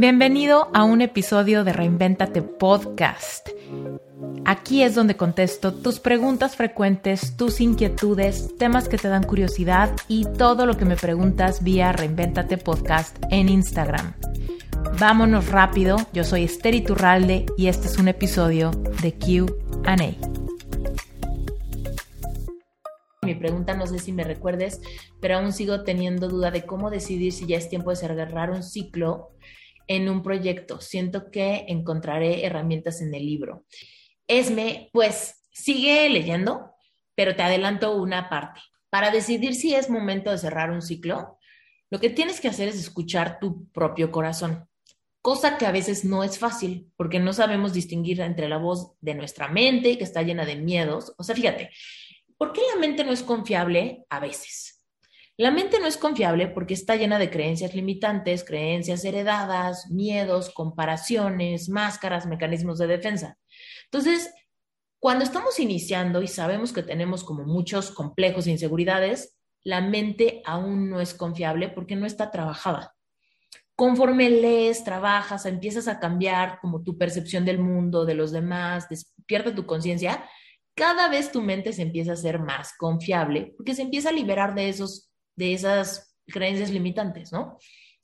Bienvenido a un episodio de Reinventate Podcast. Aquí es donde contesto tus preguntas frecuentes, tus inquietudes, temas que te dan curiosidad y todo lo que me preguntas vía Reinventate Podcast en Instagram. Vámonos rápido, yo soy Esther Iturralde y este es un episodio de QA. Mi pregunta, no sé si me recuerdes, pero aún sigo teniendo duda de cómo decidir si ya es tiempo de cerrar un ciclo en un proyecto. Siento que encontraré herramientas en el libro. Esme, pues sigue leyendo, pero te adelanto una parte. Para decidir si es momento de cerrar un ciclo, lo que tienes que hacer es escuchar tu propio corazón, cosa que a veces no es fácil porque no sabemos distinguir entre la voz de nuestra mente, que está llena de miedos. O sea, fíjate, ¿por qué la mente no es confiable a veces? La mente no es confiable porque está llena de creencias limitantes, creencias heredadas, miedos, comparaciones, máscaras, mecanismos de defensa. Entonces, cuando estamos iniciando y sabemos que tenemos como muchos complejos e inseguridades, la mente aún no es confiable porque no está trabajada. Conforme lees, trabajas, empiezas a cambiar como tu percepción del mundo, de los demás, despierta tu conciencia, cada vez tu mente se empieza a ser más confiable porque se empieza a liberar de esos de esas creencias limitantes, ¿no?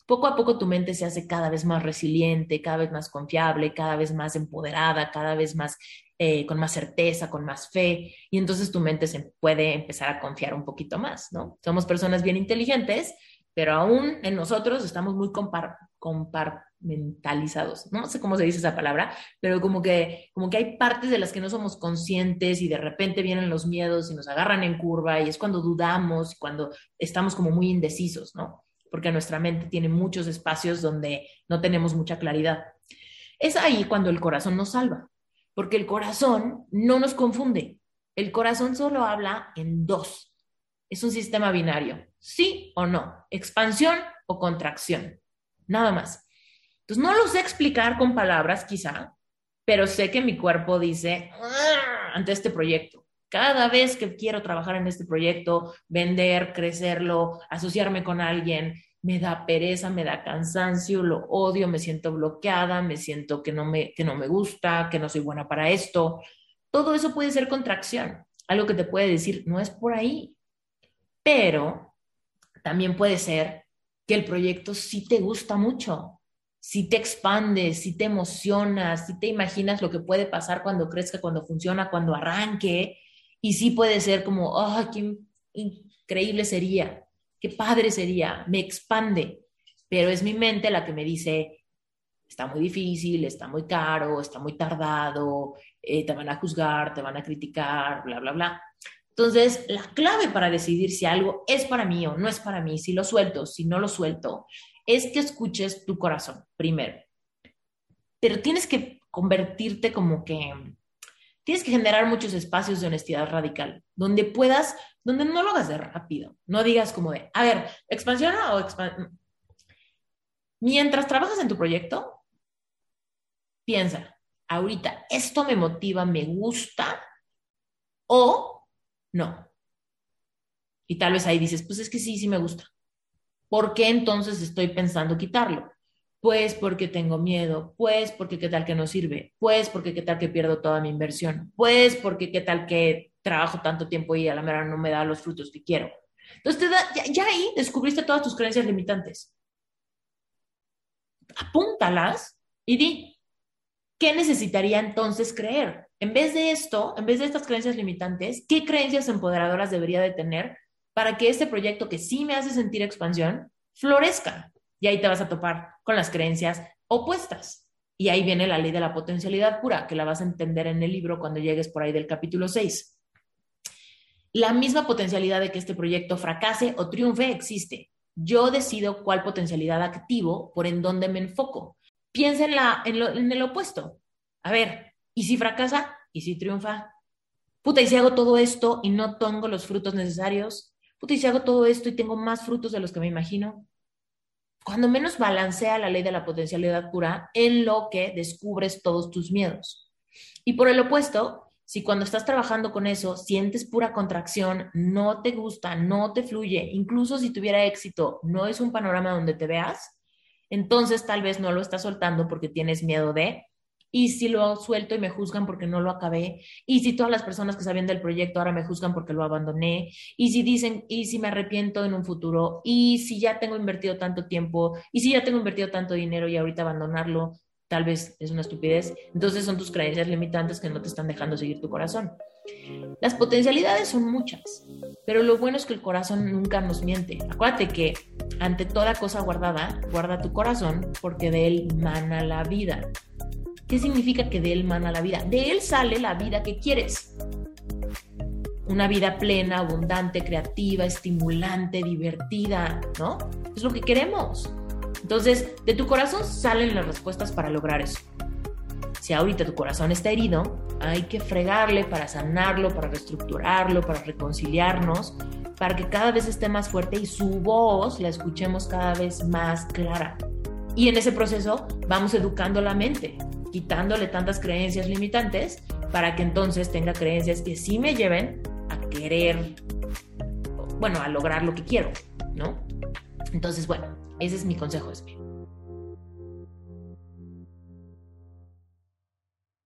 Poco a poco tu mente se hace cada vez más resiliente, cada vez más confiable, cada vez más empoderada, cada vez más eh, con más certeza, con más fe, y entonces tu mente se puede empezar a confiar un poquito más, ¿no? Somos personas bien inteligentes, pero aún en nosotros estamos muy compar compartimentalizados, no sé cómo se dice esa palabra, pero como que, como que hay partes de las que no somos conscientes y de repente vienen los miedos y nos agarran en curva y es cuando dudamos, cuando estamos como muy indecisos, ¿no? Porque nuestra mente tiene muchos espacios donde no tenemos mucha claridad. Es ahí cuando el corazón nos salva, porque el corazón no nos confunde. El corazón solo habla en dos. Es un sistema binario, sí o no, expansión o contracción. Nada más. Entonces, no lo sé explicar con palabras quizá, pero sé que mi cuerpo dice ah", ante este proyecto. Cada vez que quiero trabajar en este proyecto, vender, crecerlo, asociarme con alguien, me da pereza, me da cansancio, lo odio, me siento bloqueada, me siento que no me, que no me gusta, que no soy buena para esto. Todo eso puede ser contracción, algo que te puede decir, no es por ahí, pero también puede ser que el proyecto sí te gusta mucho, si te expandes, si te emocionas, si te imaginas lo que puede pasar cuando crezca, cuando funciona, cuando arranque, y sí puede ser como, ¡ah, qué increíble sería! ¡Qué padre sería! Me expande, pero es mi mente la que me dice, está muy difícil, está muy caro, está muy tardado, eh, te van a juzgar, te van a criticar, bla, bla, bla. Entonces, la clave para decidir si algo es para mí o no es para mí, si lo suelto, si no lo suelto, es que escuches tu corazón primero. Pero tienes que convertirte como que, tienes que generar muchos espacios de honestidad radical, donde puedas, donde no lo hagas de rápido, no digas como de, a ver, expansiona o expansiona. Mientras trabajas en tu proyecto, piensa, ahorita, esto me motiva, me gusta, o no. Y tal vez ahí dices, pues es que sí, sí me gusta. ¿Por qué entonces estoy pensando quitarlo? Pues porque tengo miedo, pues porque qué tal que no sirve, pues porque qué tal que pierdo toda mi inversión, pues porque qué tal que trabajo tanto tiempo y a la mera no me da los frutos que quiero. Entonces, ya, ya ahí descubriste todas tus creencias limitantes. Apúntalas y di, ¿qué necesitaría entonces creer? En vez de esto, en vez de estas creencias limitantes, ¿qué creencias empoderadoras debería de tener para que este proyecto que sí me hace sentir expansión florezca? Y ahí te vas a topar con las creencias opuestas. Y ahí viene la ley de la potencialidad pura, que la vas a entender en el libro cuando llegues por ahí del capítulo 6. La misma potencialidad de que este proyecto fracase o triunfe existe. Yo decido cuál potencialidad activo por en dónde me enfoco. Piensa en, la, en, en el opuesto. A ver, ¿Y si fracasa? ¿Y si triunfa? Puta, ¿y si hago todo esto y no tengo los frutos necesarios? Puta, ¿y si hago todo esto y tengo más frutos de los que me imagino? Cuando menos balancea la ley de la potencialidad pura en lo que descubres todos tus miedos. Y por el opuesto, si cuando estás trabajando con eso sientes pura contracción, no te gusta, no te fluye, incluso si tuviera éxito, no es un panorama donde te veas, entonces tal vez no lo estás soltando porque tienes miedo de, y si lo suelto y me juzgan porque no lo acabé, y si todas las personas que sabían del proyecto ahora me juzgan porque lo abandoné, y si dicen, y si me arrepiento en un futuro, y si ya tengo invertido tanto tiempo, y si ya tengo invertido tanto dinero y ahorita abandonarlo, tal vez es una estupidez. Entonces son tus creencias limitantes que no te están dejando seguir tu corazón. Las potencialidades son muchas, pero lo bueno es que el corazón nunca nos miente. Acuérdate que ante toda cosa guardada, guarda tu corazón porque de él mana la vida. ¿Qué significa que de él mana la vida? De él sale la vida que quieres. Una vida plena, abundante, creativa, estimulante, divertida, ¿no? Es lo que queremos. Entonces, de tu corazón salen las respuestas para lograr eso. Si ahorita tu corazón está herido, hay que fregarle para sanarlo, para reestructurarlo, para reconciliarnos, para que cada vez esté más fuerte y su voz la escuchemos cada vez más clara. Y en ese proceso vamos educando la mente, quitándole tantas creencias limitantes para que entonces tenga creencias que sí me lleven a querer, bueno, a lograr lo que quiero, ¿no? Entonces, bueno, ese es mi consejo.